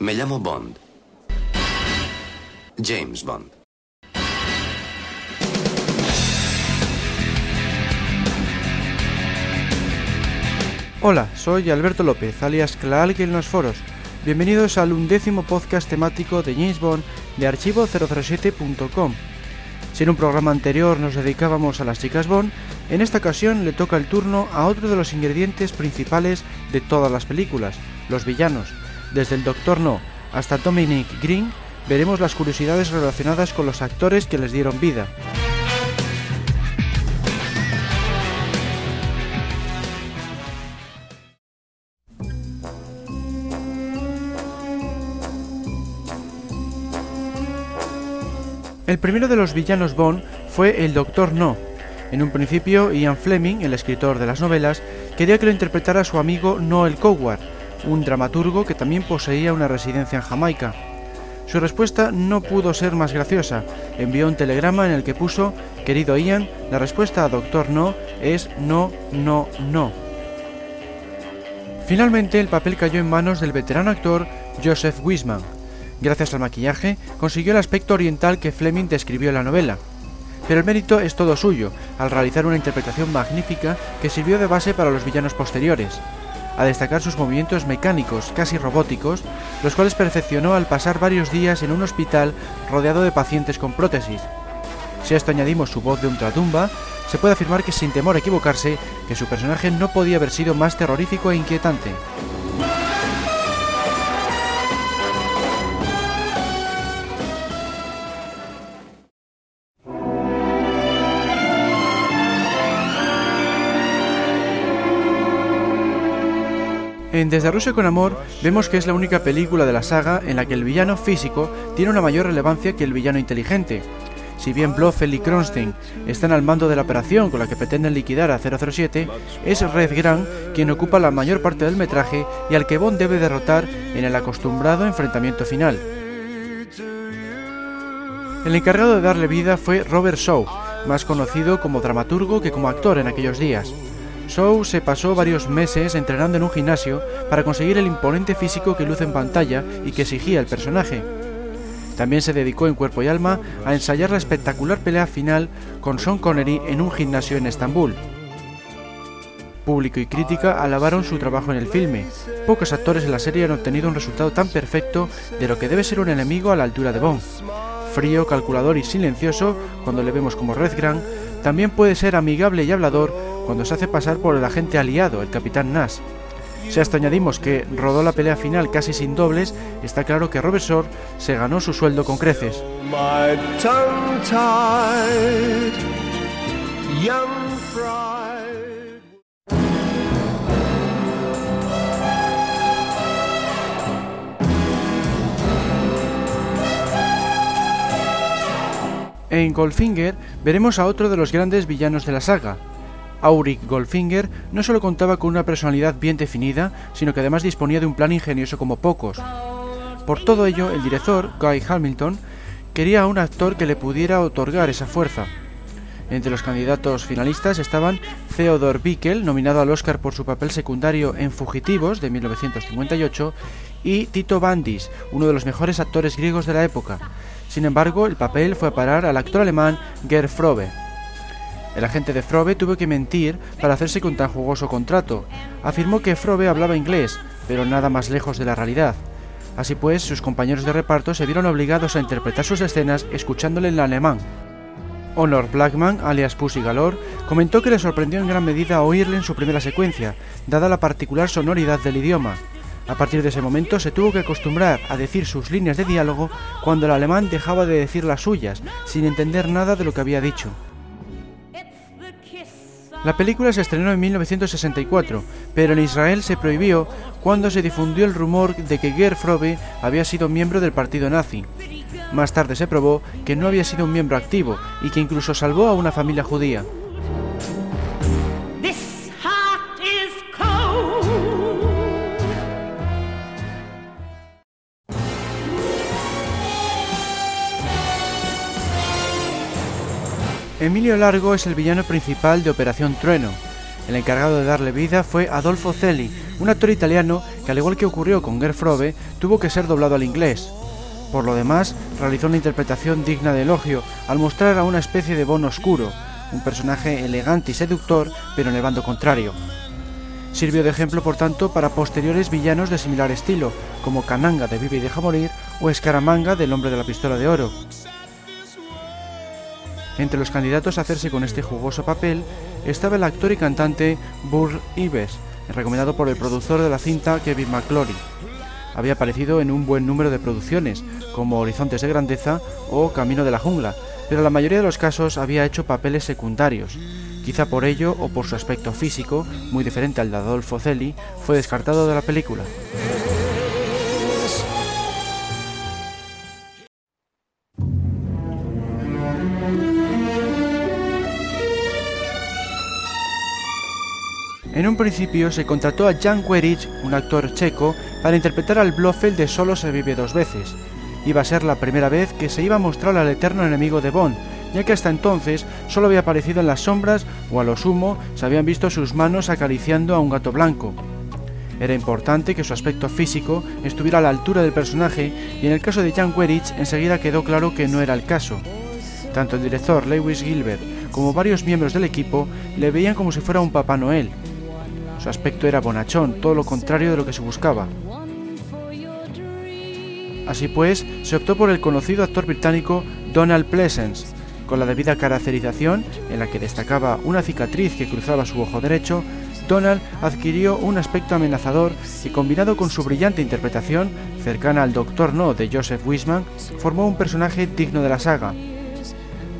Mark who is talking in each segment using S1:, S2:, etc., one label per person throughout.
S1: Me llamo Bond. James Bond.
S2: Hola, soy Alberto López, alias Clark en los foros. Bienvenidos al undécimo podcast temático de James Bond de archivo007.com. Si en un programa anterior nos dedicábamos a las chicas Bond, en esta ocasión le toca el turno a otro de los ingredientes principales de todas las películas, los villanos. Desde el Doctor No hasta Dominic Green, veremos las curiosidades relacionadas con los actores que les dieron vida. El primero de los villanos Bond fue el Doctor No. En un principio, Ian Fleming, el escritor de las novelas, quería que lo interpretara su amigo Noel Coward, un dramaturgo que también poseía una residencia en Jamaica. Su respuesta no pudo ser más graciosa. Envió un telegrama en el que puso, querido Ian, la respuesta a Doctor No es no, no, no. Finalmente el papel cayó en manos del veterano actor Joseph Wiseman, Gracias al maquillaje, consiguió el aspecto oriental que Fleming describió en la novela. Pero el mérito es todo suyo, al realizar una interpretación magnífica que sirvió de base para los villanos posteriores, a destacar sus movimientos mecánicos, casi robóticos, los cuales perfeccionó al pasar varios días en un hospital rodeado de pacientes con prótesis. Si a esto añadimos su voz de ultratumba, se puede afirmar que sin temor a equivocarse, que su personaje no podía haber sido más terrorífico e inquietante. En Rusia con Amor vemos que es la única película de la saga en la que el villano físico tiene una mayor relevancia que el villano inteligente. Si bien Blofeld y Kronstein están al mando de la operación con la que pretenden liquidar a 007, es Red Grant quien ocupa la mayor parte del metraje y al que Bond debe derrotar en el acostumbrado enfrentamiento final. El encargado de darle vida fue Robert Shaw, más conocido como dramaturgo que como actor en aquellos días. Shaw se pasó varios meses entrenando en un gimnasio para conseguir el imponente físico que luce en pantalla y que exigía el personaje. También se dedicó en cuerpo y alma a ensayar la espectacular pelea final con Sean Connery en un gimnasio en Estambul. Público y crítica alabaron su trabajo en el filme. Pocos actores en la serie han obtenido un resultado tan perfecto de lo que debe ser un enemigo a la altura de Bond. Frío, calculador y silencioso, cuando le vemos como Red Grant, también puede ser amigable y hablador cuando se hace pasar por el agente aliado, el capitán Nash. Si hasta añadimos que rodó la pelea final casi sin dobles, está claro que Robert Shore se ganó su sueldo con creces. En Goldfinger veremos a otro de los grandes villanos de la saga, Auric Goldfinger no solo contaba con una personalidad bien definida, sino que además disponía de un plan ingenioso como pocos. Por todo ello, el director, Guy Hamilton, quería a un actor que le pudiera otorgar esa fuerza. Entre los candidatos finalistas estaban Theodore Bickel, nominado al Oscar por su papel secundario en Fugitivos de 1958, y Tito Bandis, uno de los mejores actores griegos de la época. Sin embargo, el papel fue a parar al actor alemán Gerd Frobe. El agente de Frobe tuvo que mentir para hacerse con tan jugoso contrato. Afirmó que Frobe hablaba inglés, pero nada más lejos de la realidad. Así pues, sus compañeros de reparto se vieron obligados a interpretar sus escenas escuchándole en alemán. Honor Blackman, alias Pussy Galore, comentó que le sorprendió en gran medida oírle en su primera secuencia, dada la particular sonoridad del idioma. A partir de ese momento se tuvo que acostumbrar a decir sus líneas de diálogo cuando el alemán dejaba de decir las suyas, sin entender nada de lo que había dicho. La película se estrenó en 1964, pero en Israel se prohibió cuando se difundió el rumor de que Gerd Frobe había sido miembro del partido nazi. Más tarde se probó que no había sido un miembro activo y que incluso salvó a una familia judía. Emilio Largo es el villano principal de Operación Trueno. El encargado de darle vida fue Adolfo Celi, un actor italiano que al igual que ocurrió con Gerfrobe, tuvo que ser doblado al inglés. Por lo demás, realizó una interpretación digna de elogio al mostrar a una especie de Bon oscuro, un personaje elegante y seductor, pero en el bando contrario. Sirvió de ejemplo, por tanto, para posteriores villanos de similar estilo, como Kananga de Vive y Deja Morir o Escaramanga del Hombre de la Pistola de Oro. Entre los candidatos a hacerse con este jugoso papel estaba el actor y cantante Burr Ives, recomendado por el productor de la cinta Kevin McClory. Había aparecido en un buen número de producciones, como Horizontes de Grandeza o Camino de la Jungla, pero en la mayoría de los casos había hecho papeles secundarios. Quizá por ello o por su aspecto físico, muy diferente al de Adolfo Celi, fue descartado de la película. En un principio se contrató a Jan Werich, un actor checo, para interpretar al Blofeld de Solo se vive dos veces, iba a ser la primera vez que se iba a mostrar al eterno enemigo de Bond, ya que hasta entonces solo había aparecido en las sombras o a lo sumo se habían visto sus manos acariciando a un gato blanco. Era importante que su aspecto físico estuviera a la altura del personaje y en el caso de Jan Werich enseguida quedó claro que no era el caso. Tanto el director Lewis Gilbert como varios miembros del equipo le veían como si fuera un Papá Noel. Su aspecto era bonachón, todo lo contrario de lo que se buscaba. Así pues, se optó por el conocido actor británico Donald Pleasence, con la debida caracterización, en la que destacaba una cicatriz que cruzaba su ojo derecho, Donald adquirió un aspecto amenazador y combinado con su brillante interpretación, cercana al Doctor No de Joseph Wiseman, formó un personaje digno de la saga.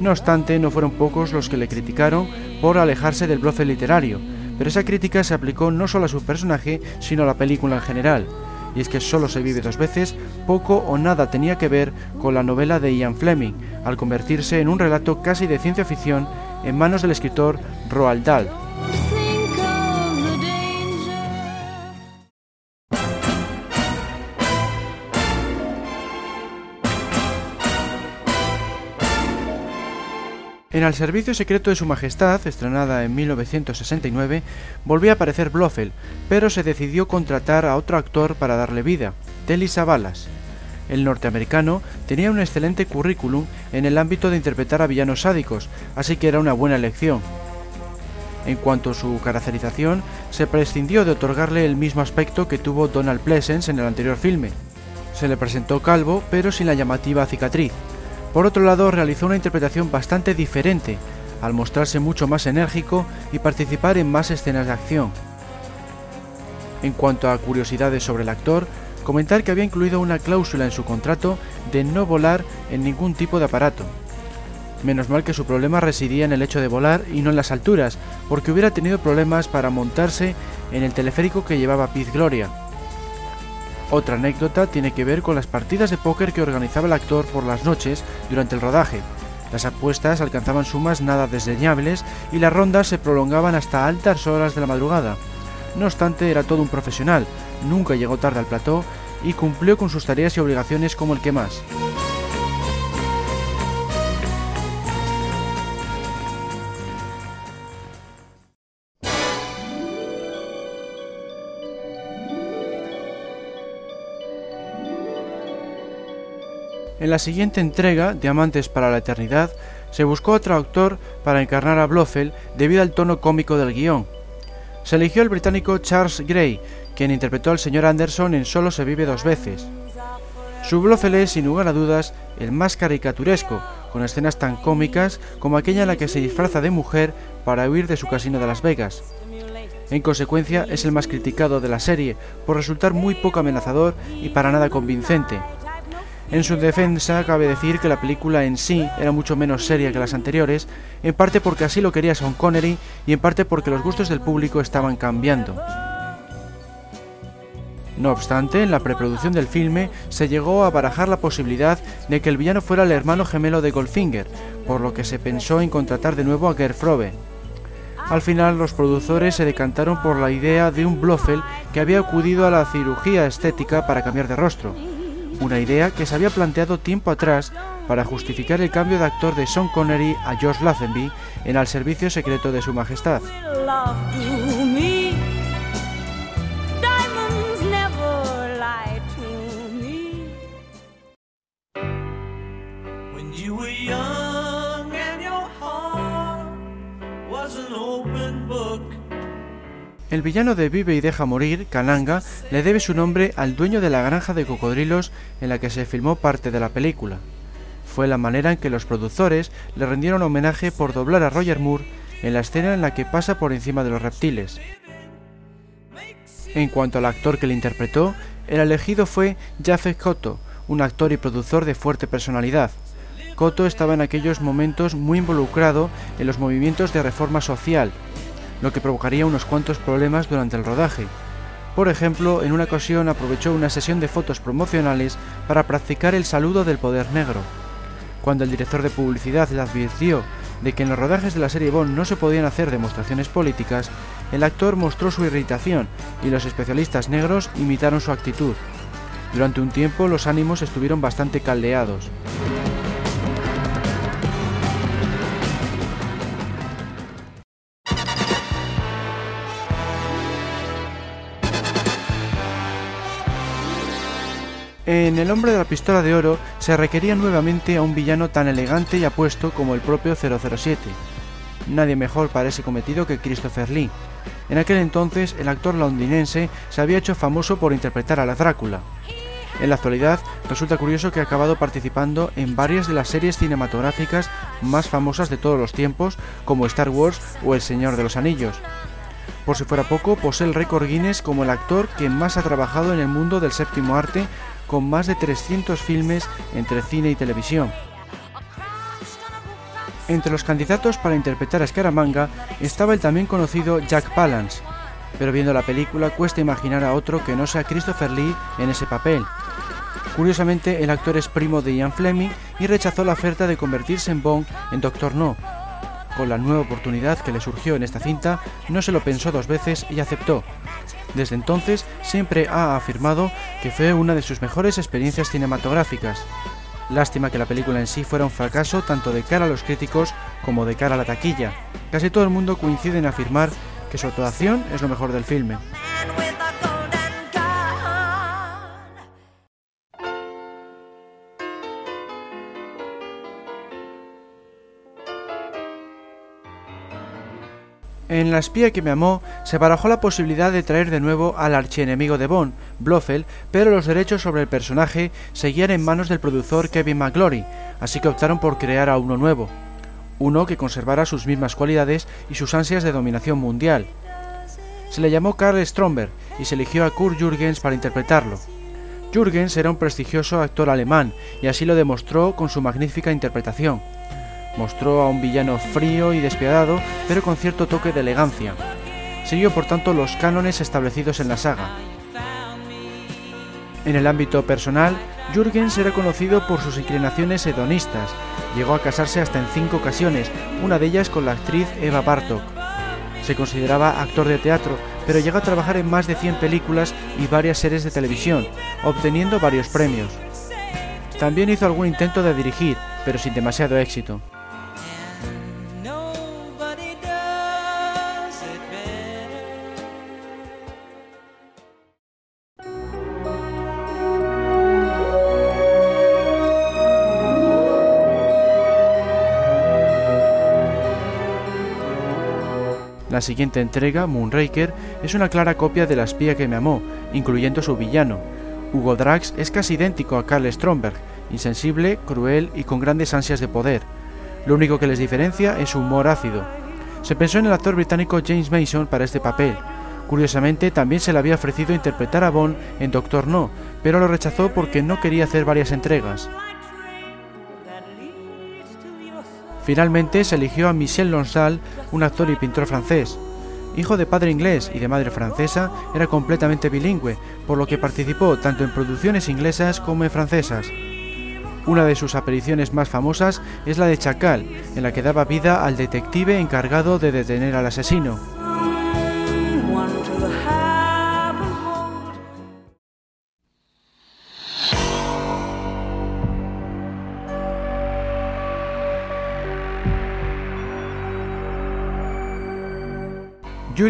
S2: No obstante, no fueron pocos los que le criticaron por alejarse del bloque literario, pero esa crítica se aplicó no solo a su personaje, sino a la película en general, y es que solo se vive dos veces, poco o nada tenía que ver con la novela de Ian Fleming, al convertirse en un relato casi de ciencia ficción en manos del escritor Roald Dahl. En El servicio secreto de su majestad, estrenada en 1969, volvió a aparecer Blofeld, pero se decidió contratar a otro actor para darle vida, Telly Savalas. El norteamericano tenía un excelente currículum en el ámbito de interpretar a villanos sádicos, así que era una buena elección. En cuanto a su caracterización, se prescindió de otorgarle el mismo aspecto que tuvo Donald Pleasence en el anterior filme. Se le presentó calvo, pero sin la llamativa cicatriz. Por otro lado, realizó una interpretación bastante diferente, al mostrarse mucho más enérgico y participar en más escenas de acción. En cuanto a curiosidades sobre el actor, comentar que había incluido una cláusula en su contrato de no volar en ningún tipo de aparato. Menos mal que su problema residía en el hecho de volar y no en las alturas, porque hubiera tenido problemas para montarse en el teleférico que llevaba Piz Gloria, otra anécdota tiene que ver con las partidas de póker que organizaba el actor por las noches durante el rodaje. Las apuestas alcanzaban sumas nada desdeñables y las rondas se prolongaban hasta altas horas de la madrugada. No obstante, era todo un profesional, nunca llegó tarde al plató y cumplió con sus tareas y obligaciones como el que más. En la siguiente entrega, Diamantes para la Eternidad, se buscó otro actor para encarnar a Blofeld debido al tono cómico del guion. Se eligió el británico Charles Gray, quien interpretó al señor Anderson en Solo se vive dos veces. Su Blofeld es, sin lugar a dudas, el más caricaturesco, con escenas tan cómicas como aquella en la que se disfraza de mujer para huir de su casino de Las Vegas. En consecuencia, es el más criticado de la serie, por resultar muy poco amenazador y para nada convincente, en su defensa, cabe decir que la película en sí era mucho menos seria que las anteriores, en parte porque así lo quería Sean Connery y en parte porque los gustos del público estaban cambiando. No obstante, en la preproducción del filme se llegó a barajar la posibilidad de que el villano fuera el hermano gemelo de Goldfinger, por lo que se pensó en contratar de nuevo a Gerfrobe. Al final, los productores se decantaron por la idea de un Blofeld que había acudido a la cirugía estética para cambiar de rostro, una idea que se había planteado tiempo atrás para justificar el cambio de actor de Sean Connery a George Lazenby en Al servicio secreto de su majestad. El villano de Vive y Deja Morir, Kananga, le debe su nombre al dueño de la granja de cocodrilos en la que se filmó parte de la película. Fue la manera en que los productores le rendieron homenaje por doblar a Roger Moore en la escena en la que pasa por encima de los reptiles. En cuanto al actor que le interpretó, el elegido fue Jaffe Koto, un actor y productor de fuerte personalidad. Koto estaba en aquellos momentos muy involucrado en los movimientos de reforma social lo que provocaría unos cuantos problemas durante el rodaje. Por ejemplo, en una ocasión aprovechó una sesión de fotos promocionales para practicar el saludo del poder negro. Cuando el director de publicidad le advirtió de que en los rodajes de la serie Bond no se podían hacer demostraciones políticas, el actor mostró su irritación y los especialistas negros imitaron su actitud. Durante un tiempo los ánimos estuvieron bastante caldeados. En El hombre de la pistola de oro se requería nuevamente a un villano tan elegante y apuesto como el propio 007. Nadie mejor para ese cometido que Christopher Lee. En aquel entonces el actor londinense se había hecho famoso por interpretar a la Drácula. En la actualidad resulta curioso que ha acabado participando en varias de las series cinematográficas más famosas de todos los tiempos, como Star Wars o El Señor de los Anillos. Por si fuera poco, posee el récord Guinness como el actor que más ha trabajado en el mundo del séptimo arte con más de 300 filmes entre cine y televisión. Entre los candidatos para interpretar a Scaramanga estaba el también conocido Jack Palance, pero viendo la película cuesta imaginar a otro que no sea Christopher Lee en ese papel. Curiosamente, el actor es primo de Ian Fleming y rechazó la oferta de convertirse en Bond en Doctor No. Con la nueva oportunidad que le surgió en esta cinta, no se lo pensó dos veces y aceptó, desde entonces siempre ha afirmado que fue una de sus mejores experiencias cinematográficas. Lástima que la película en sí fuera un fracaso tanto de cara a los críticos como de cara a la taquilla. Casi todo el mundo coincide en afirmar que su actuación es lo mejor del filme. En La espía que me amó se barajó la posibilidad de traer de nuevo al archienemigo de Bond, Blofeld, pero los derechos sobre el personaje seguían en manos del productor Kevin McGlory, así que optaron por crear a uno nuevo, uno que conservara sus mismas cualidades y sus ansias de dominación mundial. Se le llamó Karl Stromberg y se eligió a Kurt Jürgens para interpretarlo. Jürgens era un prestigioso actor alemán y así lo demostró con su magnífica interpretación. Mostró a un villano frío y despiadado, pero con cierto toque de elegancia. Siguió por tanto los cánones establecidos en la saga. En el ámbito personal, Jürgens era conocido por sus inclinaciones hedonistas. Llegó a casarse hasta en cinco ocasiones, una de ellas con la actriz Eva Bartok. Se consideraba actor de teatro, pero llegó a trabajar en más de 100 películas y varias series de televisión, obteniendo varios premios. También hizo algún intento de dirigir, pero sin demasiado éxito. La siguiente entrega, Moonraker, es una clara copia de La espía que me amó, incluyendo su villano. Hugo Drax es casi idéntico a Karl Stromberg, insensible, cruel y con grandes ansias de poder. Lo único que les diferencia es su humor ácido. Se pensó en el actor británico James Mason para este papel. Curiosamente, también se le había ofrecido interpretar a Bond en Doctor No, pero lo rechazó porque no quería hacer varias entregas. Finalmente se eligió a Michel Lonsal, un actor y pintor francés. Hijo de padre inglés y de madre francesa, era completamente bilingüe, por lo que participó tanto en producciones inglesas como en francesas. Una de sus apariciones más famosas es la de Chacal, en la que daba vida al detective encargado de detener al asesino.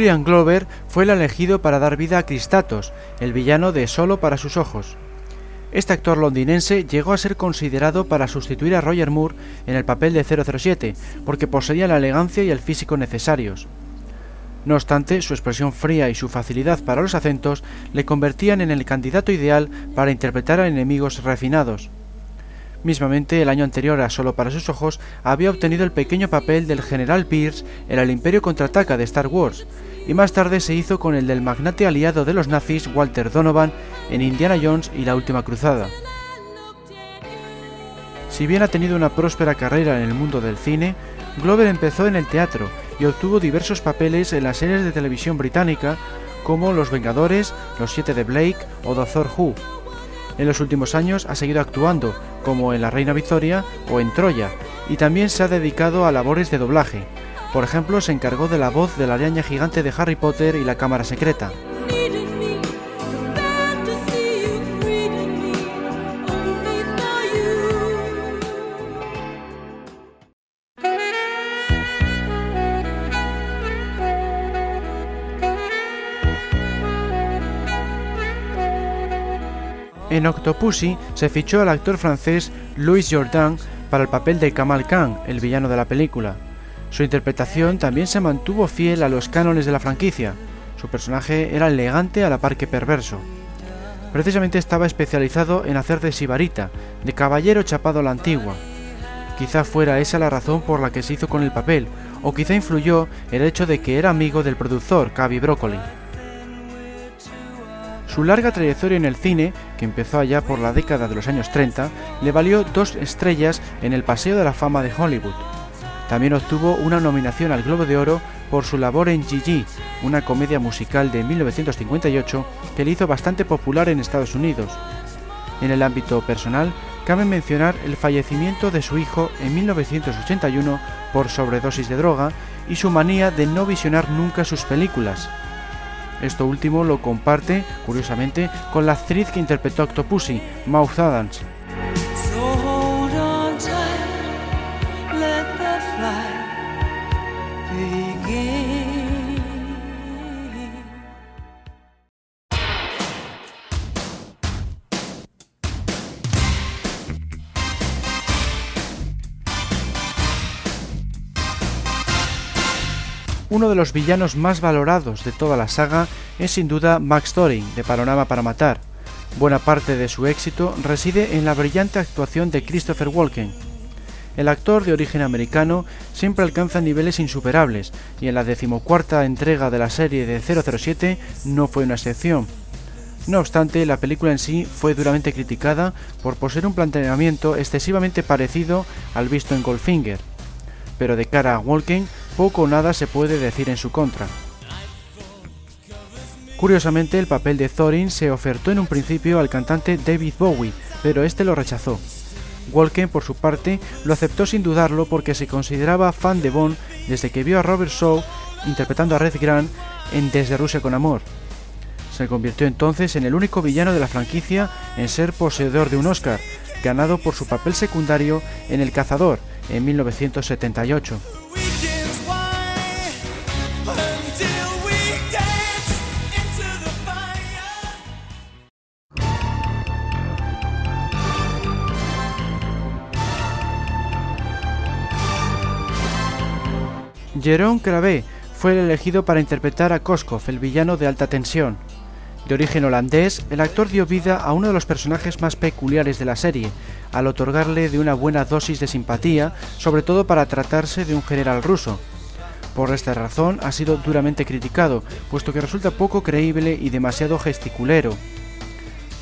S2: Julian Glover fue el elegido para dar vida a Cristatos, el villano de Solo para sus ojos. Este actor londinense llegó a ser considerado para sustituir a Roger Moore en el papel de 007, porque poseía la elegancia y el físico necesarios. No obstante, su expresión fría y su facilidad para los acentos le convertían en el candidato ideal para interpretar a enemigos refinados. Mismamente, el año anterior a Solo para sus ojos, había obtenido el pequeño papel del General Pierce en El Imperio contraataca de Star Wars, y más tarde se hizo con el del magnate aliado de los nazis Walter Donovan en Indiana Jones y la Última Cruzada. Si bien ha tenido una próspera carrera en el mundo del cine, Glover empezó en el teatro y obtuvo diversos papeles en las series de televisión británica como Los Vengadores, Los Siete de Blake o Doctor Who. En los últimos años ha seguido actuando, como en La Reina Victoria o en Troya, y también se ha dedicado a labores de doblaje. Por ejemplo, se encargó de la voz de la araña gigante de Harry Potter y la Cámara Secreta. En Octopussy se fichó al actor francés Louis Jourdan para el papel de Kamal Khan, el villano de la película. Su interpretación también se mantuvo fiel a los cánones de la franquicia. Su personaje era elegante a la par que perverso. Precisamente estaba especializado en hacer de sibarita, de caballero chapado a la antigua. Quizá fuera esa la razón por la que se hizo con el papel, o quizá influyó el hecho de que era amigo del productor, Cavi Broccoli. Su larga trayectoria en el cine, que empezó allá por la década de los años 30, le valió dos estrellas en el Paseo de la Fama de Hollywood. También obtuvo una nominación al Globo de Oro por su labor en Gigi, una comedia musical de 1958 que le hizo bastante popular en Estados Unidos. En el ámbito personal, cabe mencionar el fallecimiento de su hijo en 1981 por sobredosis de droga y su manía de no visionar nunca sus películas. Esto último lo comparte, curiosamente, con la actriz que interpretó a Octopussy, Mouth Adams. Uno de los villanos más valorados de toda la saga es sin duda Max Thorin, de Panorama para Matar. Buena parte de su éxito reside en la brillante actuación de Christopher Walken. El actor de origen americano siempre alcanza niveles insuperables y en la decimocuarta entrega de la serie de 007 no fue una excepción. No obstante, la película en sí fue duramente criticada por poseer un planteamiento excesivamente parecido al visto en Goldfinger. Pero de cara a Walken, poco o nada se puede decir en su contra. Curiosamente, el papel de Thorin se ofertó en un principio al cantante David Bowie, pero este lo rechazó. Walken, por su parte, lo aceptó sin dudarlo porque se consideraba fan de Bond desde que vio a Robert Shaw interpretando a Red Grant en Desde Rusia con Amor. Se convirtió entonces en el único villano de la franquicia en ser poseedor de un Oscar, ganado por su papel secundario en El Cazador en 1978. Jerome Cravé fue el elegido para interpretar a Koskov, el villano de alta tensión. De origen holandés, el actor dio vida a uno de los personajes más peculiares de la serie, al otorgarle de una buena dosis de simpatía, sobre todo para tratarse de un general ruso. Por esta razón ha sido duramente criticado, puesto que resulta poco creíble y demasiado gesticulero.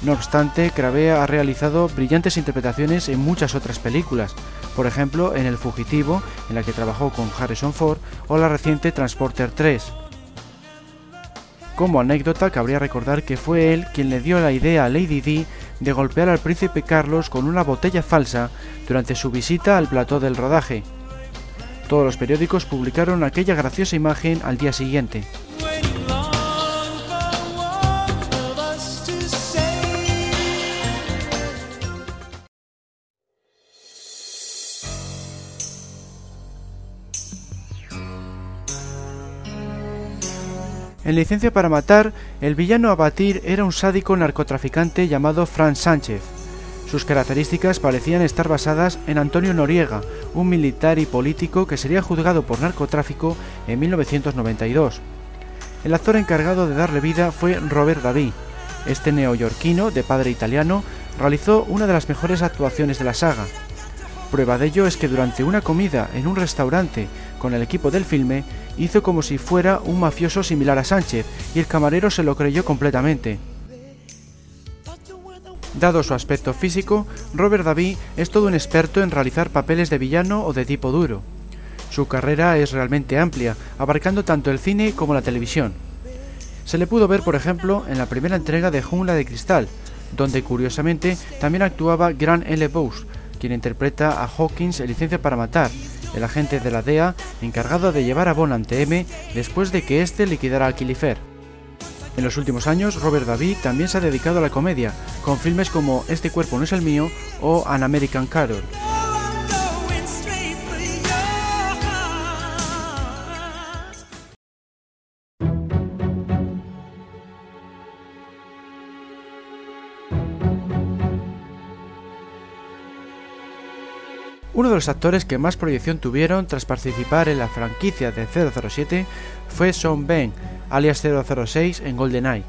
S2: No obstante, Cravea ha realizado brillantes interpretaciones en muchas otras películas, por ejemplo en El Fugitivo, en la que trabajó con Harrison Ford, o la reciente Transporter 3. Como anécdota, cabría recordar que fue él quien le dio la idea a Lady Di de golpear al príncipe Carlos con una botella falsa durante su visita al plató del rodaje. Todos los periódicos publicaron aquella graciosa imagen al día siguiente. En Licencia para Matar, el villano a batir era un sádico narcotraficante llamado Franz Sánchez. Sus características parecían estar basadas en Antonio Noriega, un militar y político que sería juzgado por narcotráfico en 1992. El actor encargado de darle vida fue Robert David. Este neoyorquino, de padre italiano, realizó una de las mejores actuaciones de la saga. Prueba de ello es que durante una comida en un restaurante con el equipo del filme, hizo como si fuera un mafioso similar a Sánchez, y el camarero se lo creyó completamente. Dado su aspecto físico, Robert David es todo un experto en realizar papeles de villano o de tipo duro. Su carrera es realmente amplia, abarcando tanto el cine como la televisión. Se le pudo ver, por ejemplo, en la primera entrega de Jungla de Cristal, donde curiosamente también actuaba Grant L. Bowes, quien interpreta a Hawkins en Licencia para Matar, el agente de la DEA encargado de llevar a Bond ante M después de que éste liquidara a Kilifer. En los últimos años, Robert David también se ha dedicado a la comedia, con filmes como Este cuerpo no es el mío o An American Carol. Uno de los actores que más proyección tuvieron tras participar en la franquicia de 007 fue Sean Ben, alias 006 en GoldenEye.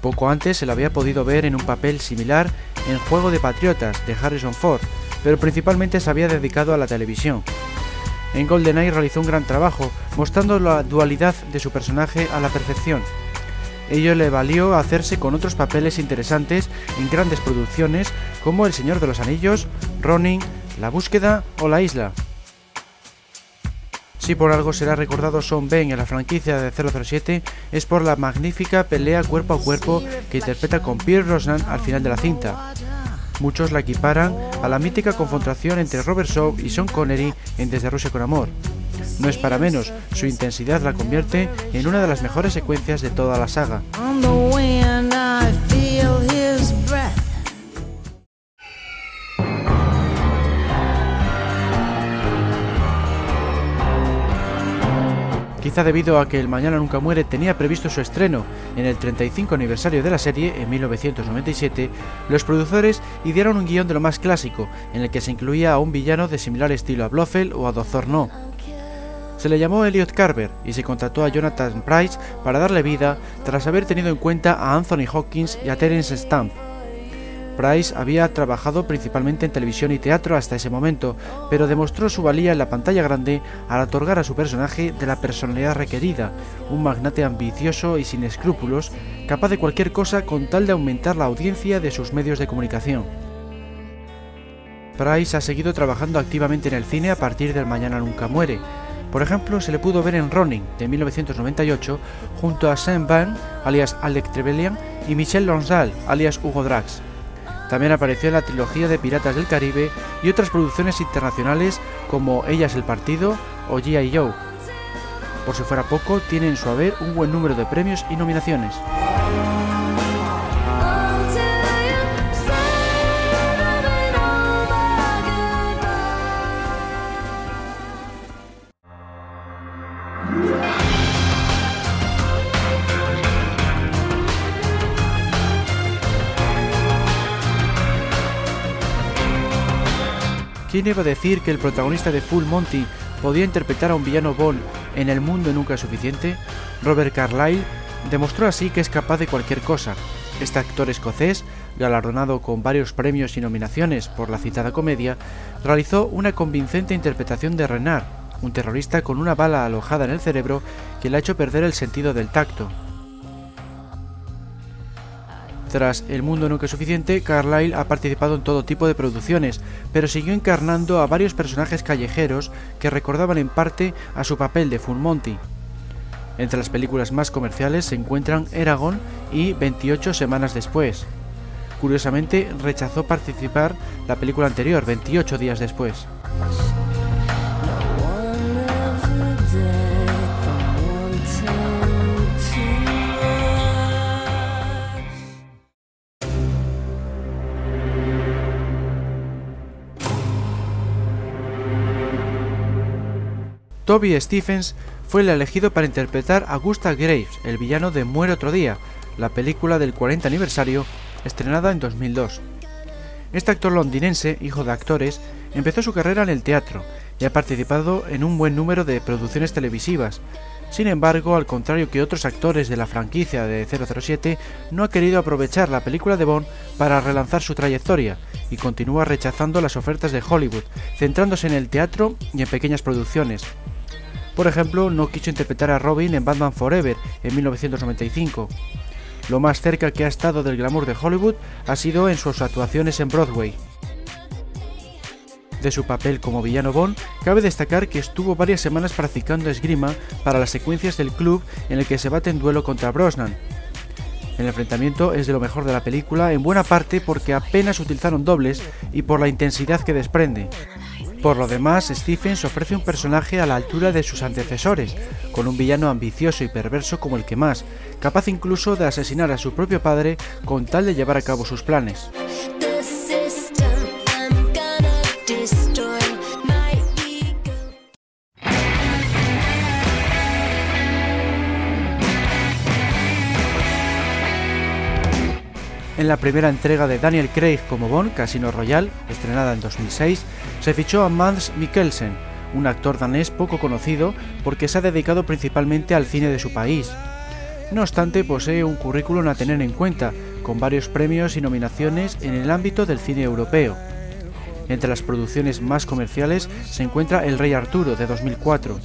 S2: Poco antes se lo había podido ver en un papel similar en Juego de Patriotas de Harrison Ford, pero principalmente se había dedicado a la televisión. En GoldenEye realizó un gran trabajo, mostrando la dualidad de su personaje a la perfección. Ello le valió hacerse con otros papeles interesantes en grandes producciones como El Señor de los Anillos, Ronin, La búsqueda o La isla. Si por algo será recordado Sean Ben en la franquicia de 007 es por la magnífica pelea cuerpo a cuerpo que interpreta con Pierre Rosnan al final de la cinta. Muchos la equiparan a la mítica confrontación entre Robert Shaw y Sean Connery en Desde Rusia con Amor. No es para menos, su intensidad la convierte en una de las mejores secuencias de toda la saga. Quizá debido a que El Mañana Nunca Muere tenía previsto su estreno en el 35 aniversario de la serie en 1997, los productores idearon un guion de lo más clásico, en el que se incluía a un villano de similar estilo a Blofeld o a Dr. No. Se le llamó Elliot Carver y se contrató a Jonathan Price para darle vida tras haber tenido en cuenta a Anthony Hawkins y a Terence Stamp. Price había trabajado principalmente en televisión y teatro hasta ese momento, pero demostró su valía en la pantalla grande al otorgar a su personaje de la personalidad requerida, un magnate ambicioso y sin escrúpulos, capaz de cualquier cosa con tal de aumentar la audiencia de sus medios de comunicación. Price ha seguido trabajando activamente en el cine a partir del Mañana Nunca Muere. Por ejemplo, se le pudo ver en Running de 1998 junto a Sam Van, alias Alec Trevelyan, y Michel Lonsdal, alias Hugo Drax. También apareció en la trilogía de Piratas del Caribe y otras producciones internacionales como Ella es el Partido o G.I. Joe. Por si fuera poco, tiene en su haber un buen número de premios y nominaciones. ¿Quién iba a decir que el protagonista de Full Monty podía interpretar a un villano Bond en El mundo nunca suficiente? Robert Carlyle demostró así que es capaz de cualquier cosa. Este actor escocés, galardonado con varios premios y nominaciones por la citada comedia, realizó una convincente interpretación de Renard, un terrorista con una bala alojada en el cerebro que le ha hecho perder el sentido del tacto. Tras El mundo nunca es suficiente, Carlyle ha participado en todo tipo de producciones, pero siguió encarnando a varios personajes callejeros que recordaban en parte a su papel de Full Monty. Entre las películas más comerciales se encuentran Eragon y 28 semanas después. Curiosamente, rechazó participar la película anterior, 28 días después. Toby Stephens fue el elegido para interpretar a Gustav Graves, el villano de Muere otro día, la película del 40 aniversario, estrenada en 2002. Este actor londinense, hijo de actores, empezó su carrera en el teatro y ha participado en un buen número de producciones televisivas. Sin embargo, al contrario que otros actores de la franquicia de 007, no ha querido aprovechar la película de Bond para relanzar su trayectoria y continúa rechazando las ofertas de Hollywood, centrándose en el teatro y en pequeñas producciones. Por ejemplo, no quiso interpretar a Robin en Batman Forever en 1995. Lo más cerca que ha estado del glamour de Hollywood ha sido en sus actuaciones en Broadway. De su papel como villano Bond, cabe destacar que estuvo varias semanas practicando esgrima para las secuencias del club en el que se bate en duelo contra Brosnan. El enfrentamiento es de lo mejor de la película, en buena parte porque apenas utilizaron dobles y por la intensidad que desprende. Por lo demás, Stephens ofrece un personaje a la altura de sus antecesores, con un villano ambicioso y perverso como el que más, capaz incluso de asesinar a su propio padre con tal de llevar a cabo sus planes. En la primera entrega de Daniel Craig como Bond, Casino Royale, estrenada en 2006, se fichó a Mads Mikkelsen, un actor danés poco conocido porque se ha dedicado principalmente al cine de su país. No obstante, posee un currículum a tener en cuenta, con varios premios y nominaciones en el ámbito del cine europeo. Entre las producciones más comerciales se encuentra El Rey Arturo de 2004.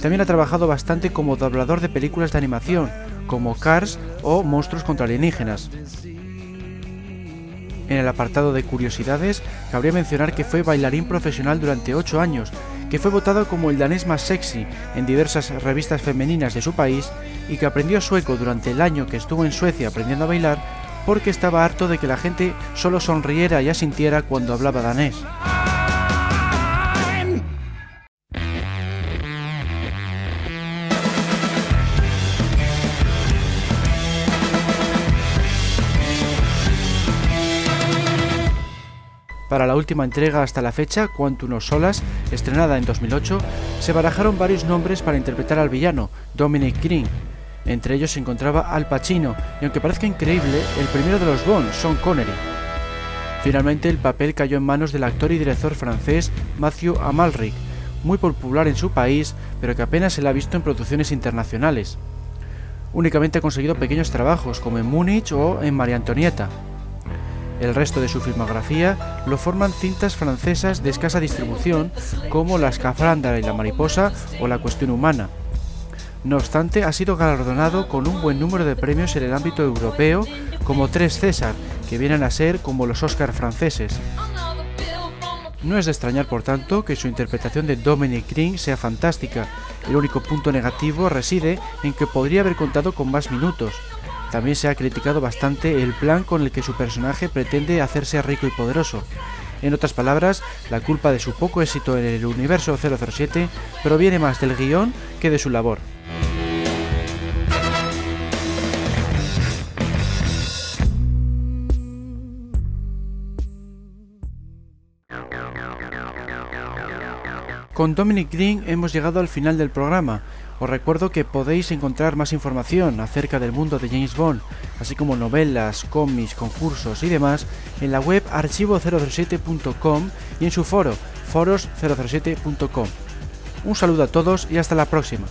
S2: También ha trabajado bastante como doblador de películas de animación, como Cars o Monstruos contra alienígenas. En el apartado de curiosidades, cabría mencionar que fue bailarín profesional durante 8 años, que fue votado como el danés más sexy en diversas revistas femeninas de su país y que aprendió sueco durante el año que estuvo en Suecia aprendiendo a bailar porque estaba harto de que la gente solo sonriera y asintiera cuando hablaba danés. Para la última entrega hasta la fecha, Quantum of Solas, estrenada en 2008, se barajaron varios nombres para interpretar al villano, Dominic Green. Entre ellos se encontraba Al Pacino, y aunque parezca increíble, el primero de los Bond, Sean Connery. Finalmente el papel cayó en manos del actor y director francés Matthew Amalric, muy popular en su país, pero que apenas se le ha visto en producciones internacionales. Únicamente ha conseguido pequeños trabajos, como en Múnich o en María Antonieta. El resto de su filmografía lo forman cintas francesas de escasa distribución como La escafandra y la mariposa o La cuestión humana. No obstante, ha sido galardonado con un buen número de premios en el ámbito europeo, como tres César, que vienen a ser como los Oscar franceses. No es de extrañar, por tanto, que su interpretación de Dominic Green sea fantástica. El único punto negativo reside en que podría haber contado con más minutos, también se ha criticado bastante el plan con el que su personaje pretende hacerse rico y poderoso. En otras palabras, la culpa de su poco éxito en el universo 007 proviene más del guion que de su labor. Con Dominic Green hemos llegado al final del programa. Os recuerdo que podéis encontrar más información acerca del mundo de James Bond, así como novelas, cómics, concursos y demás, en la web archivo007.com y en su foro foros007.com. Un saludo a todos y hasta la próxima.